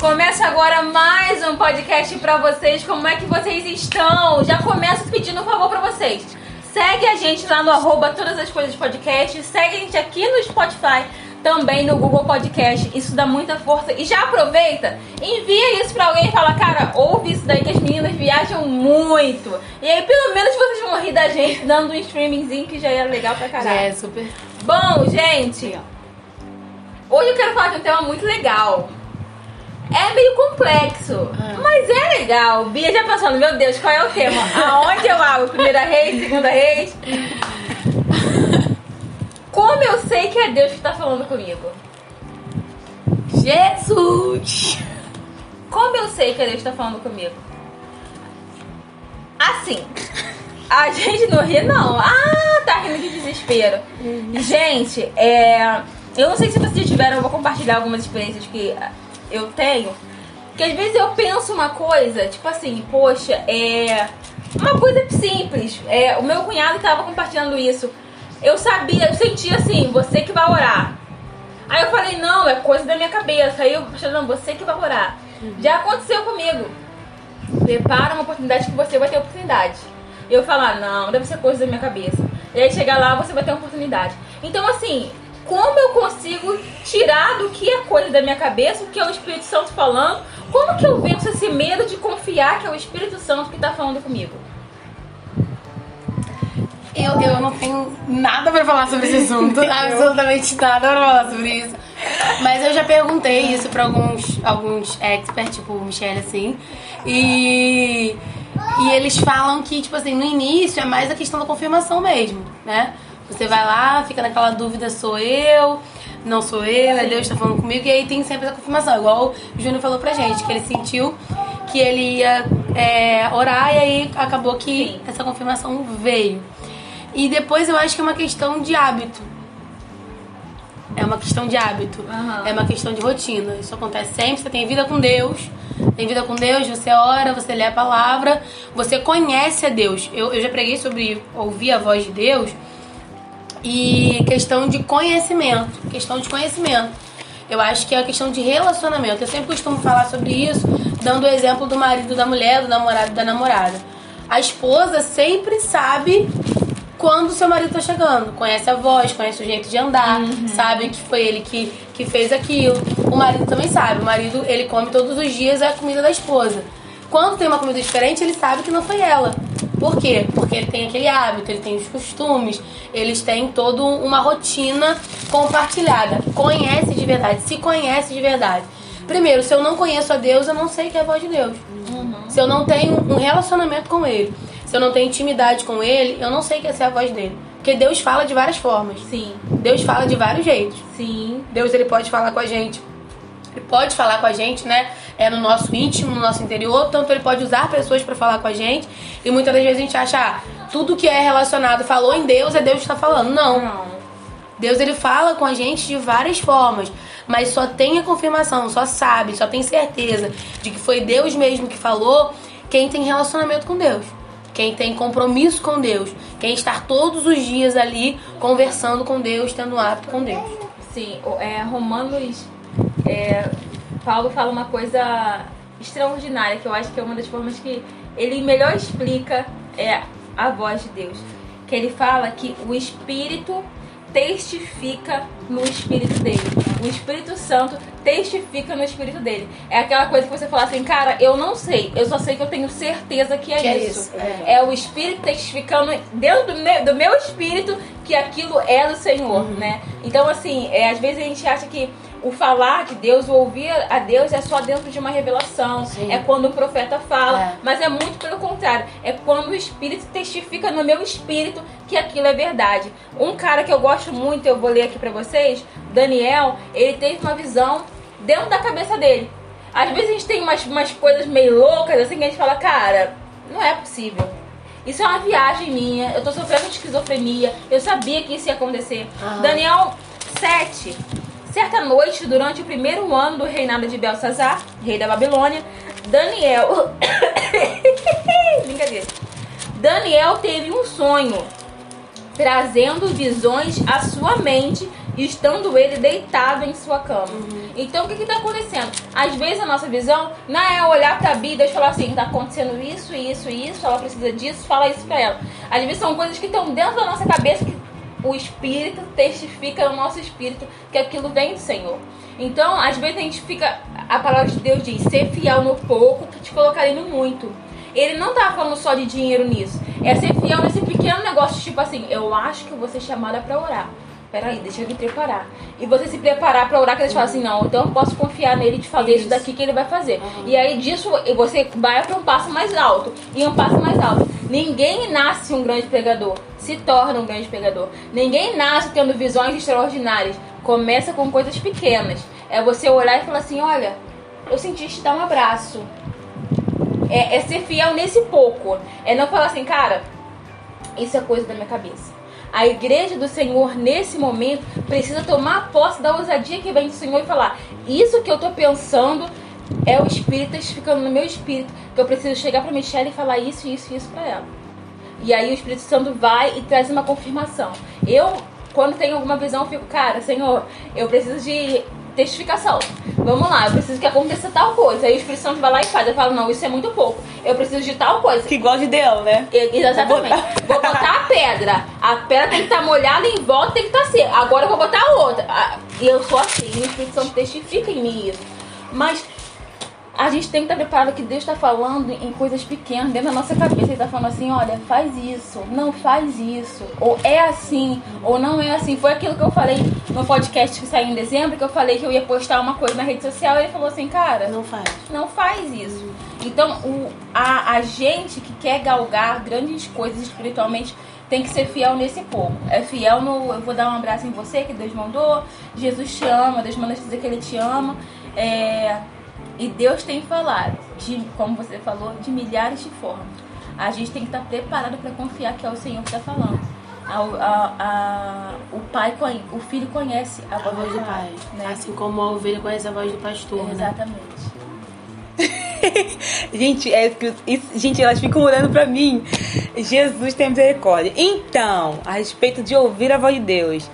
Começa agora mais um podcast pra vocês. Como é que vocês estão? Já começo pedindo um favor pra vocês. Segue a gente lá no arroba todas as coisas podcast. Segue a gente aqui no Spotify, também no Google Podcast. Isso dá muita força. E já aproveita, envia isso pra alguém e fala, cara, ouve isso daí que as meninas viajam muito. E aí pelo menos vocês vão rir da gente dando um streamingzinho que já era legal pra caralho. Já é super. Bom, gente, hoje eu quero falar de um tema muito legal. É meio complexo, Ah. mas é legal. Bia já pensando, meu Deus, qual é o tema? Aonde eu abro? Primeira reis, segunda reis? Como eu sei que é Deus que tá falando comigo? Jesus! Como eu sei que é Deus que tá falando comigo? Assim, a gente não ri, não. Ah, tá rindo de desespero. Gente, é, eu não sei se vocês tiveram, eu vou compartilhar algumas experiências que eu tenho. Que às vezes eu penso uma coisa, tipo assim, poxa, é. Uma coisa simples. É, o meu cunhado tava compartilhando isso. Eu sabia, eu sentia assim, você que vai orar. Aí eu falei, não, é coisa da minha cabeça. Aí eu falei, não, você que vai orar. Já aconteceu comigo. Prepara uma oportunidade que você vai ter oportunidade. Eu falar, não, deve ser coisa da minha cabeça. E aí chegar lá, você vai ter oportunidade. Então, assim, como eu consigo tirar do que é coisa da minha cabeça, o que é o Espírito Santo falando? Como que eu venço esse medo de confiar que é o Espírito Santo que tá falando comigo? Eu, eu não tenho nada pra falar sobre esse assunto, absolutamente nada pra falar sobre isso. Mas eu já perguntei isso pra alguns, alguns experts, tipo o Michelle, assim. E, e eles falam que, tipo assim, no início é mais a questão da confirmação mesmo, né? Você vai lá, fica naquela dúvida, sou eu, não sou eu, é Deus que tá falando comigo, e aí tem sempre essa confirmação. Igual o Júnior falou pra gente, que ele sentiu que ele ia é, orar e aí acabou que Sim. essa confirmação veio. E depois eu acho que é uma questão de hábito. É uma questão de hábito. Aham. É uma questão de rotina. Isso acontece sempre. Você tem vida com Deus. Tem vida com Deus, você ora, você lê a palavra, você conhece a Deus. Eu, eu já preguei sobre ouvir a voz de Deus e questão de conhecimento. Questão de conhecimento. Eu acho que é a questão de relacionamento. Eu sempre costumo falar sobre isso, dando o exemplo do marido da mulher, do namorado da namorada. A esposa sempre sabe quando seu marido tá chegando. Conhece a voz, conhece o jeito de andar, sabe que foi ele que, que fez aquilo. O marido também sabe. O marido, ele come todos os dias a comida da esposa. Quando tem uma comida diferente, ele sabe que não foi ela. Por quê? Porque ele tem aquele hábito, ele tem os costumes, eles têm toda uma rotina compartilhada. Conhece de verdade, se conhece de verdade. Primeiro, se eu não conheço a Deus, eu não sei que é a voz de Deus. Se eu não tenho um relacionamento com Ele, se eu não tenho intimidade com Ele, eu não sei que essa é a voz dele. Porque Deus fala de várias formas. Sim, Deus fala de vários jeitos. sim. Deus ele pode falar com a gente. Ele pode falar com a gente, né? É no nosso íntimo, no nosso interior, tanto ele pode usar pessoas pra falar com a gente. E muitas das vezes a gente acha, ah, tudo que é relacionado falou em Deus é Deus que está falando. Não. Não. Deus ele fala com a gente de várias formas, mas só tem a confirmação, só sabe, só tem certeza de que foi Deus mesmo que falou quem tem relacionamento com Deus, quem tem compromisso com Deus, quem está todos os dias ali conversando com Deus, tendo um hábito com Deus. Sim, é, Romanos, é, Paulo fala uma coisa extraordinária, que eu acho que é uma das formas que ele melhor explica é, a voz de Deus. Que ele fala que o Espírito testifica no Espírito dele. O Espírito Santo testifica no Espírito dele. É aquela coisa que você fala assim, cara, eu não sei, eu só sei que eu tenho certeza que é Que é isso. isso, é. É o Espírito testificando dentro do meu, do meu espírito que aquilo é do Senhor, né? Então, assim, é, às vezes a gente acha que o falar de Deus, o ouvir a Deus é só dentro de uma revelação. Sim. É quando o profeta fala. É. Mas é muito pelo contrário. É quando o Espírito testifica no meu espírito que aquilo é verdade. Um cara que eu gosto muito, eu vou ler aqui pra vocês, Daniel, ele teve uma visão dentro da cabeça dele. Às vezes a gente tem umas, umas coisas meio loucas, assim, que a gente fala, cara, não é possível. Isso é uma viagem minha, eu tô sofrendo de esquizofrenia, eu sabia que isso ia acontecer. Aham. Daniel 7. Certa noite, durante o primeiro ano do reinado de Belsazar, rei da Babilônia, Daniel. Brincadeira. Daniel teve um sonho, trazendo visões à sua mente estando ele deitado em sua cama. Uhum. Então o que está acontecendo? Às vezes a nossa visão não é olhar para a Bíblia e falar assim, está acontecendo isso, isso, isso, ela precisa disso, fala isso para ela. Às vezes são coisas que estão dentro da nossa cabeça que o Espírito testifica no nosso espírito que aquilo vem do Senhor. Então, às vezes a gente fica. A palavra de Deus diz: ser fiel no pouco, que te colocarei no muito. Ele não tá falando só de dinheiro nisso. É ser fiel nesse pequeno negócio, tipo assim, eu acho que vou ser chamada para orar. Peraí, deixa eu me preparar. E você se preparar para orar, que eles falam assim, não, então eu posso confiar nele de fazer isso, isso daqui que ele vai fazer. Uhum. E aí disso você vai para um passo mais alto. E um passo mais alto. Ninguém nasce um grande pregador, se torna um grande pregador. Ninguém nasce tendo visões extraordinárias. Começa com coisas pequenas. É você olhar e falar assim, olha, eu senti te dar um abraço. É, é ser fiel nesse pouco. É não falar assim, cara, isso é coisa da minha cabeça. A igreja do Senhor, nesse momento, precisa tomar posse da ousadia que vem do Senhor e falar: Isso que eu tô pensando é o Espírito testificando no meu espírito. Que eu preciso chegar para Michelle e falar isso, isso e isso para ela. E aí o Espírito Santo vai e traz uma confirmação. Eu, quando tenho alguma visão, fico, cara, Senhor, eu preciso de testificação. Vamos lá, eu preciso que aconteça tal coisa. Aí o Espírito Santo vai lá e faz. Eu falo, não, isso é muito pouco. Eu preciso de tal coisa. Que igual de Deus, né? exatamente. Vou botar... vou botar a pedra. A pedra tem que estar tá molhada em volta, tem que estar tá seca. Agora eu vou botar a outra. E eu sou assim. E o Espírito Santo testifica em mim isso. Mas a gente tem que estar preparado que Deus está falando em coisas pequenas dentro da nossa cabeça. Ele está falando assim: olha, faz isso, não faz isso, ou é assim, ou não é assim. Foi aquilo que eu falei no podcast que saiu em dezembro, que eu falei que eu ia postar uma coisa na rede social. E ele falou assim: cara, não faz, não faz isso. Então, o, a, a gente que quer galgar grandes coisas espiritualmente tem que ser fiel nesse pouco. É fiel no eu vou dar um abraço em você que Deus mandou, Jesus te ama, Deus manda dizer que Ele te ama. É, e Deus tem falado, de, como você falou, de milhares de formas. A gente tem que estar preparado para confiar que é o Senhor que está falando. A, a, a, o pai, o filho conhece a, a voz do pai, né? assim como a ovelha conhece a voz do pastor. Né? Exatamente. Né? gente, é, isso, gente, elas ficam olhando para mim. Jesus tem misericórdia. Então, a respeito de ouvir a voz de Deus.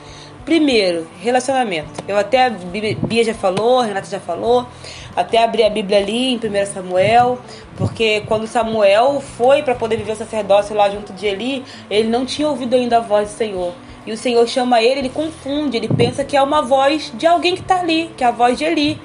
Primeiro, relacionamento. Eu até a Bia já falou, a Renata já falou. Até abri a Bíblia ali em 1 Samuel, porque quando Samuel foi para poder viver o sacerdócio lá junto de Eli, ele não tinha ouvido ainda a voz do Senhor. E o Senhor chama ele, ele confunde, ele pensa que é uma voz de alguém que está ali, que é a voz de Eli.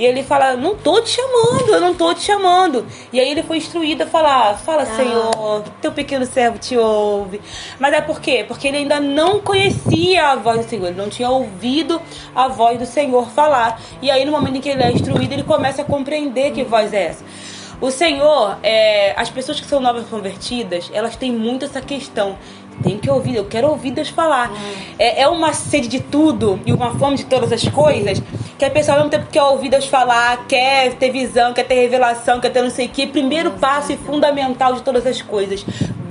E ele fala: Não tô te chamando, eu não tô te chamando. E aí ele foi instruído a falar: Fala, ah. Senhor, teu pequeno servo te ouve. Mas é por quê? Porque ele ainda não conhecia a voz do Senhor, ele não tinha ouvido a voz do Senhor falar. E aí, no momento em que ele é instruído, ele começa a compreender que voz é essa. O Senhor, é, as pessoas que são novas convertidas, elas têm muito essa questão tenho que ouvir, eu quero ouvir Deus falar. É, é uma sede de tudo e uma fome de todas as coisas que a pessoa ao mesmo tempo quer ouvir Deus falar, quer ter visão, quer ter revelação, quer ter não sei o que. Primeiro passo e fundamental de todas as coisas: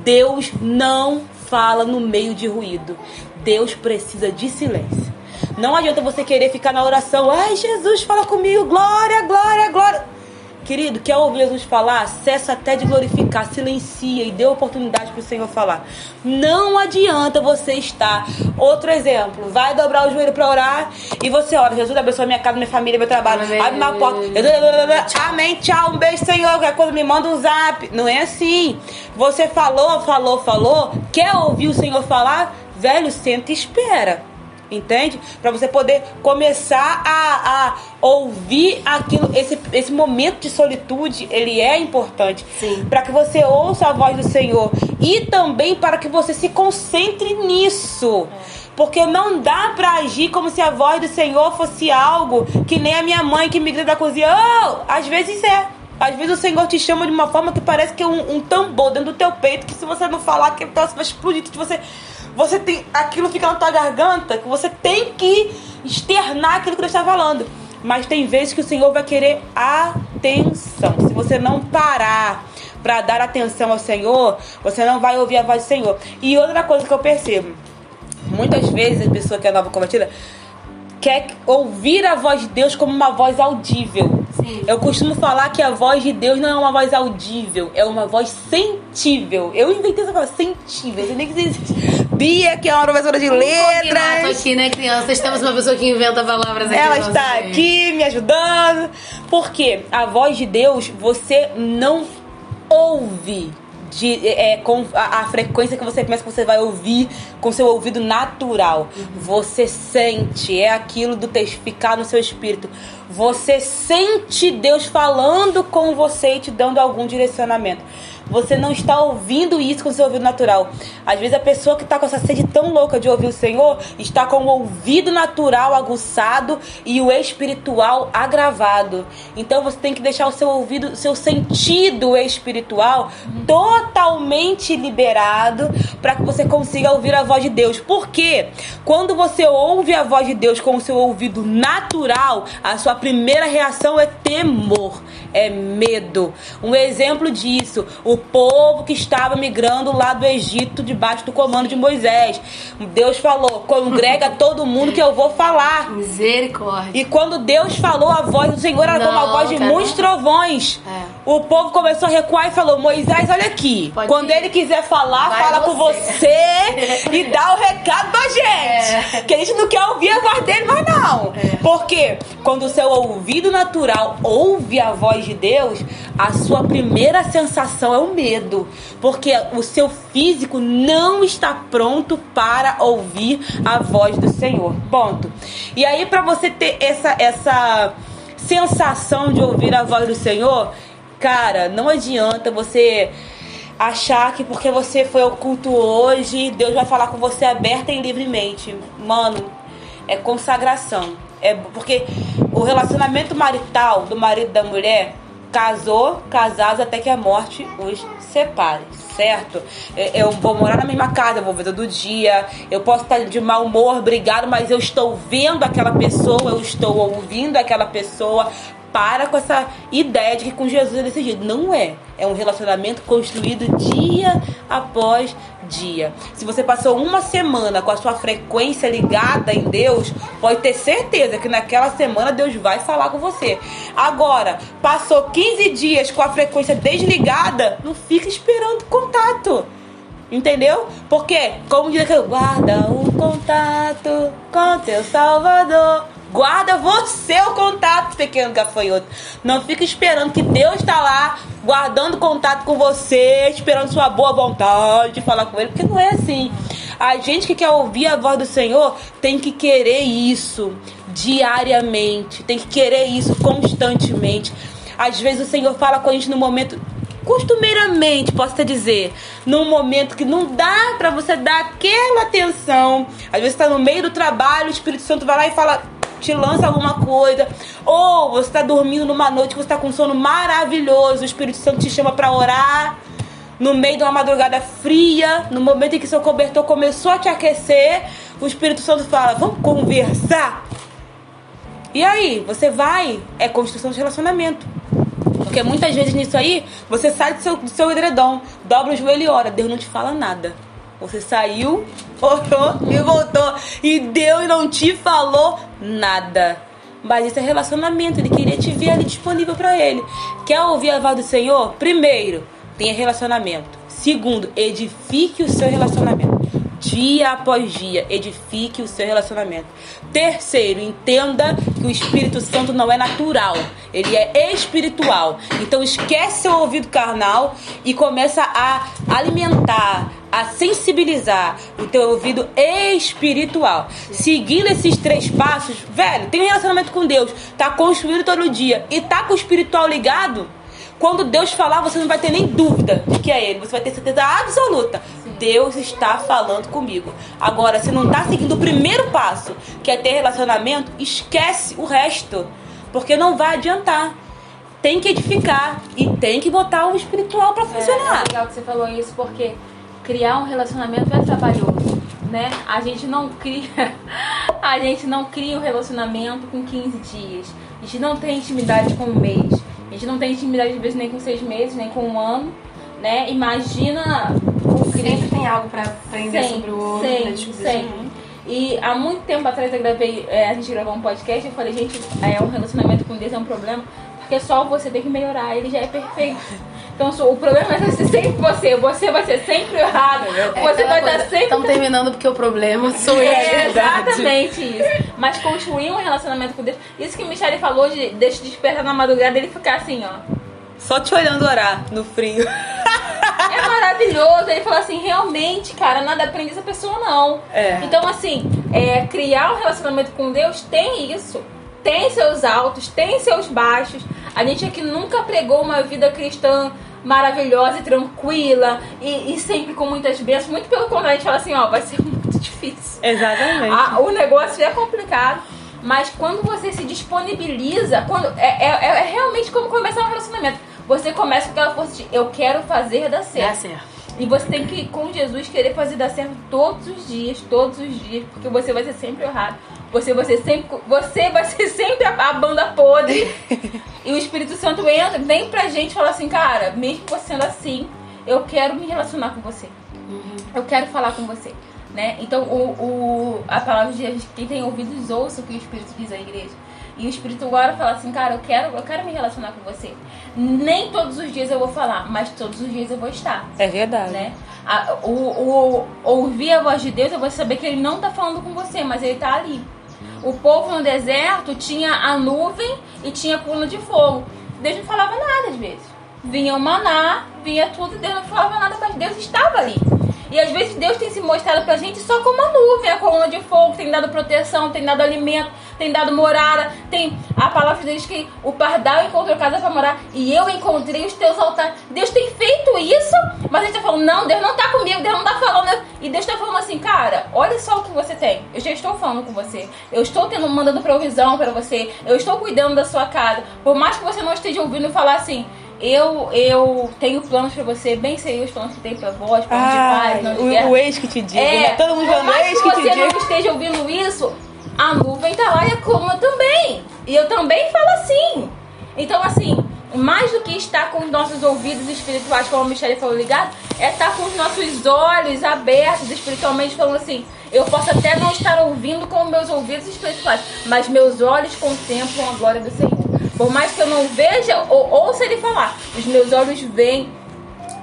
Deus não fala no meio de ruído. Deus precisa de silêncio. Não adianta você querer ficar na oração, ai Jesus, fala comigo, glória, glória, glória. Querido, quer ouvir Jesus falar? Cessa até de glorificar, silencia e dê oportunidade para o Senhor falar. Não adianta você estar. Outro exemplo, vai dobrar o joelho para orar e você ora. Jesus abençoe minha casa, minha família, meu trabalho. Amém. Abre uma porta. Amém, tchau, um beijo, Senhor. Qualquer coisa me manda um zap. Não é assim. Você falou, falou, falou. Quer ouvir o Senhor falar? Velho, senta e espera. Entende? Para você poder começar a, a ouvir aquilo, esse, esse momento de solitude, ele é importante. Para que você ouça a voz do Senhor. E também para que você se concentre nisso. Porque não dá para agir como se a voz do Senhor fosse algo que nem a minha mãe que me grita da cozinha. Oh! Às vezes é. Às vezes o Senhor te chama de uma forma que parece que é um, um tambor dentro do teu peito, que se você não falar, que vai explodir, que você você tem aquilo fica na tua garganta, que você tem que externar aquilo que Deus está falando. Mas tem vezes que o Senhor vai querer atenção. Se você não parar para dar atenção ao Senhor, você não vai ouvir a voz do Senhor. E outra coisa que eu percebo, muitas vezes a pessoa que é nova convertida quer ouvir a voz de Deus como uma voz audível. Sim. Eu costumo falar que a voz de Deus não é uma voz audível, é uma voz sentível. Eu inventei essa palavra, sentível. Eu nem que existe. Bia, que é uma professora de Combinado letras. aqui, né, crianças? Temos uma pessoa que inventa palavras aqui. Ela está aqui me ajudando. Porque a voz de Deus você não ouve de, é, com a, a frequência que você pensa que você vai ouvir com seu ouvido natural. Você sente, é aquilo do testificar no seu espírito. Você sente Deus falando com você e te dando algum direcionamento. Você não está ouvindo isso com seu ouvido natural. Às vezes a pessoa que está com essa sede tão louca de ouvir o Senhor está com o ouvido natural aguçado e o espiritual agravado. Então você tem que deixar o seu ouvido, seu sentido espiritual totalmente liberado para que você consiga ouvir a voz de Deus. Porque quando você ouve a voz de Deus com o seu ouvido natural, a sua primeira reação é temor, é medo. Um exemplo disso, o povo que estava migrando lá do Egito debaixo do comando de Moisés. Deus falou: "Congrega todo mundo que eu vou falar". Misericórdia. E quando Deus falou, a voz do Senhor era como a voz de cara. muitos trovões. É. O povo começou a recuar e falou: Moisés, olha aqui. Pode quando ir. ele quiser falar, Vai fala com você." você e dá o recado pra gente. É. Que a gente não quer ouvir a voz dele, mas não. Porque quando o seu ouvido natural ouve a voz de Deus, a sua primeira sensação é o medo. Porque o seu físico não está pronto para ouvir a voz do Senhor. Ponto. E aí, para você ter essa, essa sensação de ouvir a voz do Senhor, cara, não adianta você achar que porque você foi ao culto hoje, Deus vai falar com você aberta e livremente. Mano, é consagração. É porque o relacionamento marital do marido e da mulher casou, casados até que a morte os separe, certo? É, Eu vou morar na mesma casa, vou ver todo dia, eu posso estar de mau humor, brigado, mas eu estou vendo aquela pessoa, eu estou ouvindo aquela pessoa. Para com essa ideia de que com Jesus é desse jeito. Não é. É um relacionamento construído dia após dia. Se você passou uma semana com a sua frequência ligada em Deus, pode ter certeza que naquela semana Deus vai falar com você. Agora, passou 15 dias com a frequência desligada, não fica esperando contato. Entendeu? Porque, como diz aquele, guarda o contato com teu Salvador. Guarda você o contato, pequeno gafanhoto. Não fica esperando que Deus está lá, guardando contato com você, esperando sua boa vontade de falar com Ele, porque não é assim. A gente que quer ouvir a voz do Senhor tem que querer isso diariamente, tem que querer isso constantemente. Às vezes o Senhor fala com a gente no momento costumeiramente, posso te dizer, num momento que não dá pra você dar aquela atenção. Às vezes tá no meio do trabalho, o Espírito Santo vai lá e fala, te lança alguma coisa. Ou você tá dormindo numa noite que você tá com sono maravilhoso, o Espírito Santo te chama pra orar. No meio de uma madrugada fria, no momento em que seu cobertor começou a te aquecer, o Espírito Santo fala: Vamos conversar? E aí, você vai, é construção de relacionamento. Porque muitas vezes nisso aí, você sai do seu, do seu edredom, dobra o joelho e ora. Deus não te fala nada. Você saiu, orou e voltou. E Deus não te falou nada. Mas isso é relacionamento. Ele queria te ver ali disponível para ele. Quer ouvir a voz do Senhor? Primeiro, tenha relacionamento. Segundo, edifique o seu relacionamento. Dia após dia, edifique o seu relacionamento. Terceiro, entenda que o Espírito Santo não é natural, ele é espiritual. Então esquece seu ouvido carnal e começa a alimentar, a sensibilizar o teu ouvido espiritual. Seguindo esses três passos, velho, tem um relacionamento com Deus, tá construído todo dia e tá com o espiritual ligado, quando Deus falar, você não vai ter nem dúvida de que é Ele. Você vai ter certeza absoluta. Deus está falando comigo. Agora, se não está seguindo o primeiro passo, que é ter relacionamento, esquece o resto. Porque não vai adiantar. Tem que edificar e tem que botar o espiritual para É, funcionar. é legal que você falou isso, porque criar um relacionamento é trabalhoso, né? A gente não cria, a gente não cria um relacionamento com 15 dias. A gente não tem intimidade com um mês. A gente não tem intimidade, às vezes, nem com seis meses, nem com um ano, né? Imagina o Sempre tem algo pra aprender sobre o outro, sempre, descobrir sempre. sobre o outro. E há muito tempo atrás eu gravei, é, a gente gravou um podcast e eu falei, gente, é um relacionamento com Deus é um problema. porque só você tem que melhorar, ele já é perfeito. Então o problema vai ser sempre você, você vai ser sempre errado, você vai estar sempre. Estamos terminando porque o problema sou eu. É exatamente isso. Mas construir um relacionamento com Deus. Isso que o Michele falou de deixa despertar na madrugada ele ficar assim, ó. Só te olhando orar no frio. É maravilhoso. Ele falou assim, realmente, cara, nada aprende essa pessoa, não. É. Então, assim, é, criar um relacionamento com Deus tem isso. Tem seus altos, tem seus baixos. A gente aqui nunca pregou uma vida cristã maravilhosa e tranquila e, e sempre com muitas bênçãos. Muito pelo contrário, a gente fala assim, ó, vai ser muito difícil. Exatamente. Ah, o negócio é complicado. Mas quando você se disponibiliza, quando é, é, é realmente como começar um relacionamento. Você começa com aquela força de eu quero fazer dar certo. Dá certo. E você tem que, com Jesus, querer fazer dar certo todos os dias, todos os dias, porque você vai ser sempre errado. Você vai ser sempre, você vai ser sempre a, a banda podre. e o Espírito Santo entra, vem pra gente e fala assim, cara, mesmo você sendo assim, eu quero me relacionar com você. Eu quero falar com você. Né? Então, o, o, a palavra de Deus, quem tem ouvidos, ouça o que o Espírito diz à igreja. E o Espírito agora fala assim, cara, eu quero, eu quero me relacionar com você. Nem todos os dias eu vou falar, mas todos os dias eu vou estar. É verdade. Né? A, o, o, ouvir a voz de Deus é você saber que ele não está falando com você, mas ele está ali. O povo no deserto tinha a nuvem e tinha a coluna de fogo. Deus não falava nada às vezes. Vinha o maná, vinha tudo, Deus não falava nada, mas Deus estava ali. E às vezes Deus tem se mostrado pra gente só como a nuvem, a coluna de fogo, tem dado proteção, tem dado alimento, tem dado morada, tem a palavra de Deus que o pardal encontrou casa para morar e eu encontrei os teus altares. Deus tem feito isso, mas a gente tá falando, não, Deus não tá comigo, Deus não tá falando. E Deus tá falando assim, cara, olha só o que você tem. Eu já estou falando com você. Eu estou tendo, mandando provisão para você. Eu estou cuidando da sua casa. Por mais que você não esteja ouvindo falar assim, eu, eu tenho planos pra você, bem sei os planos que tem pra vós, planos de paz, não de o, guerra. o ex que te diga, É, né? Todo mundo falando ex que que te você não esteja ouvindo isso, a nuvem tá lá e a coluna também. E eu também falo assim. Então, assim, mais do que estar com os nossos ouvidos espirituais, como a Michelle falou ligado, é estar com os nossos olhos abertos espiritualmente, falando assim. Eu posso até não estar ouvindo com meus ouvidos espirituais, mas meus olhos contemplam a glória do Senhor. Por mais que eu não veja ou ouça ele falar, os meus olhos veem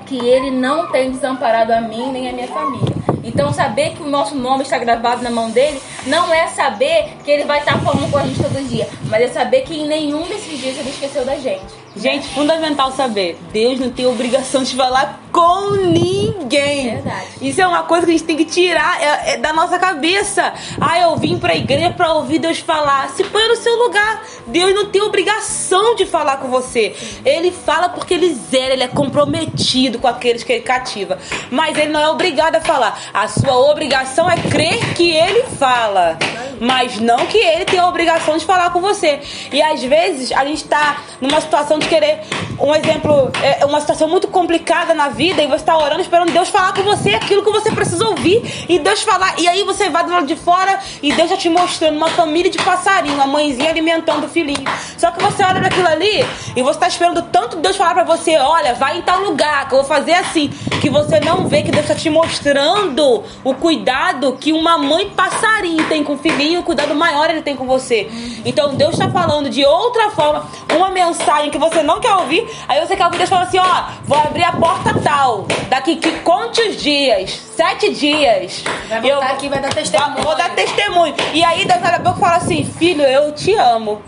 que ele não tem desamparado a mim nem a minha família. Então saber que o nosso nome está gravado na mão dele não é saber que ele vai estar falando com a gente todo dia, mas é saber que em nenhum desses dias ele esqueceu da gente. Gente, fundamental saber, Deus não tem obrigação de falar com ninguém. Verdade. Isso é uma coisa que a gente tem que tirar é, é da nossa cabeça. Ah, eu vim pra igreja pra ouvir Deus falar. Se põe no seu lugar. Deus não tem obrigação de falar com você. Ele fala porque ele zera, ele é comprometido com aqueles que ele cativa. Mas ele não é obrigado a falar. A sua obrigação é crer que ele fala. Mas não que ele tem a obrigação de falar com você. E às vezes a gente tá numa situação de querer, um exemplo, é uma situação muito complicada na vida e você tá orando esperando Deus falar com você aquilo que você precisa ouvir e Deus falar. E aí você vai do lado de fora e Deus já te mostrando uma família de passarinho, uma mãezinha alimentando o filhinho. Só que você olha para aquilo ali e você tá esperando tanto Deus falar para você, olha, vai em tal lugar, que eu vou fazer assim, que você não vê que Deus tá te mostrando o cuidado que uma mãe passarinho tem com o filhinho, o cuidado maior ele tem com você. Então Deus está falando de outra forma, uma mensagem que você não quer ouvir, aí você quer ouvir Deus falando assim, ó, vou abrir a porta tal, daqui que conte os dias, sete dias. Vai voltar aqui, vai dar testemunho. Vou dar testemunho. E aí Deus abre a e fala assim, filho, eu te amo.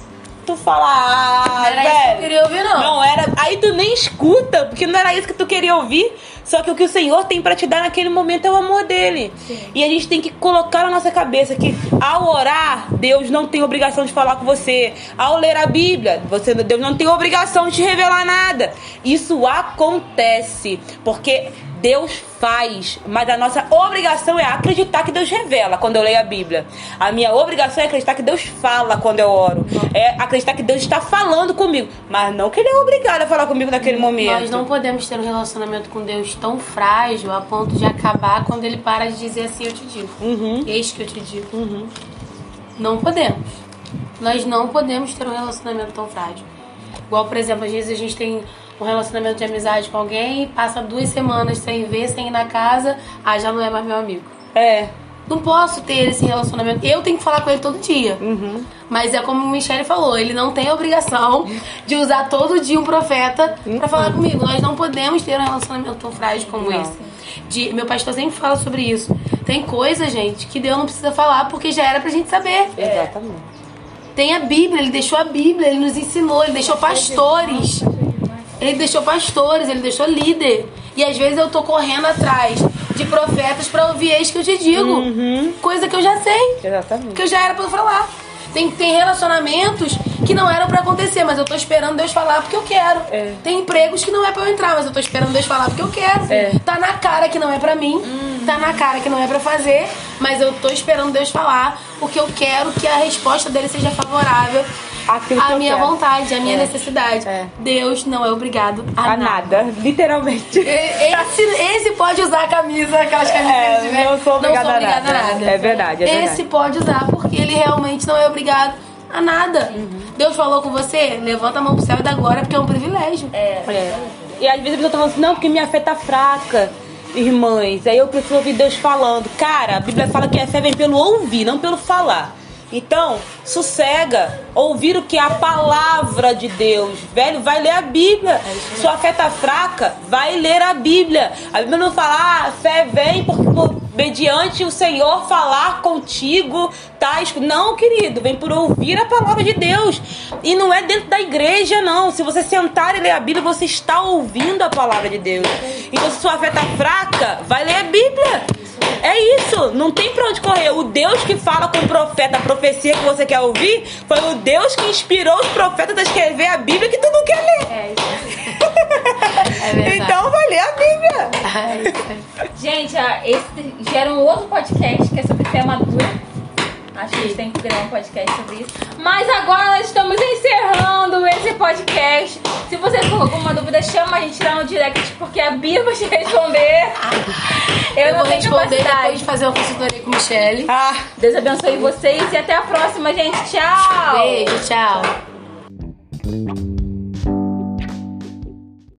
Tu fala, ah, Não era isso que eu velho. queria ouvir, não. Não era. Aí tu nem escuta, porque não era isso que tu queria ouvir. Só que o que o Senhor tem pra te dar naquele momento é o amor dele. E a gente tem que colocar na nossa cabeça que ao orar, Deus não tem obrigação de falar com você. Ao ler a Bíblia, você, Deus não tem obrigação de te revelar nada. Isso acontece porque Deus faz, mas a nossa obrigação é acreditar que Deus revela quando eu leio a Bíblia. A minha obrigação é acreditar que Deus fala quando eu oro. É acreditar que Deus está falando comigo, mas não que Ele é obrigado a falar comigo naquele momento. Nós não podemos ter um relacionamento com Deus tão frágil a ponto de acabar quando ele para de dizer assim, eu te digo. Uhum. Eis que eu te digo. Não podemos. Nós não podemos ter um relacionamento tão frágil. Igual, por exemplo, às vezes a gente tem um relacionamento de amizade com alguém, passa duas semanas sem ver, sem ir na casa, ah, já não é mais meu amigo. É. não posso ter esse relacionamento. Eu tenho que falar com ele todo dia. Uhum. Mas é como o Michele falou, ele não tem a obrigação de usar todo dia um profeta pra falar comigo. Nós não podemos ter um relacionamento tão frágil como Não. esse. De, meu pastor sempre fala sobre isso. Tem coisa, gente, que Deus não precisa falar porque já era pra gente saber. Exatamente. Tem a Bíblia, ele deixou a Bíblia, ele nos ensinou, ele deixou pastores. Ele deixou pastores, ele deixou líder. E às vezes eu tô correndo atrás de profetas pra ouvir eis que eu te digo. Uhum. Coisa que eu já sei, Exatamente. que eu já era pra eu falar. Tem, tem relacionamentos que não eram pra acontecer, mas eu tô esperando Deus falar porque eu quero. É. Tem empregos que não é pra eu entrar, mas eu tô esperando Deus falar porque eu quero. É. Tá na cara que não é pra mim, tá na cara que não é pra fazer, mas eu tô esperando Deus falar porque eu quero que a resposta dele seja favorável Aquilo que à eu minha quero. vontade, à minha É. necessidade. É. Deus não é obrigado a, A nada, literalmente. Esse, esse pode usar a camisa, aquelas camisas É, tiver. não sou obrigada a obrigada nada. É verdade, é verdade. Esse pode usar, porque ele realmente não é obrigado a nada. Uhum. Deus falou com você, levanta a mão pro céu e dá glória, porque é um privilégio. É. E às vezes a pessoa tá falando assim, não, porque minha fé tá fraca, irmãs. Aí eu preciso ouvir Deus falando. Cara, a Bíblia fala que a fé vem pelo ouvir, não pelo falar. Então, sossega, ouvir o que é a palavra de Deus. Velho, vai ler a Bíblia. Sua fé tá fraca, vai ler a Bíblia. A Bíblia não fala, ah, a fé vem porque por, mediante o Senhor falar contigo, tá? esco-". Não, querido, vem por ouvir a palavra de Deus. E não é dentro da igreja, não. Se você sentar e ler a Bíblia, você está ouvindo a palavra de Deus. Então, se sua fé tá fraca, vai ler a Bíblia. É isso, não tem pra onde correr. O Deus que fala com o profeta, a profecia que você quer ouvir, foi o Deus que inspirou os profetas a escrever a Bíblia que tu não quer ler. É isso. É. Então vai ler a Bíblia. É. Gente, esse gera um outro podcast que é sobre fé madura. Acho que a gente tem que criar um podcast sobre isso. Mas agora nós estamos encerrando esse podcast. Se você for com alguma dúvida, chama a gente lá no direct, porque a Bia vai te responder. Eu, Eu vou responder capacidade. depois de fazer uma consultoria com Michelle. Ah. Deus abençoe vocês e até a próxima, gente. Tchau! Beijo, tchau.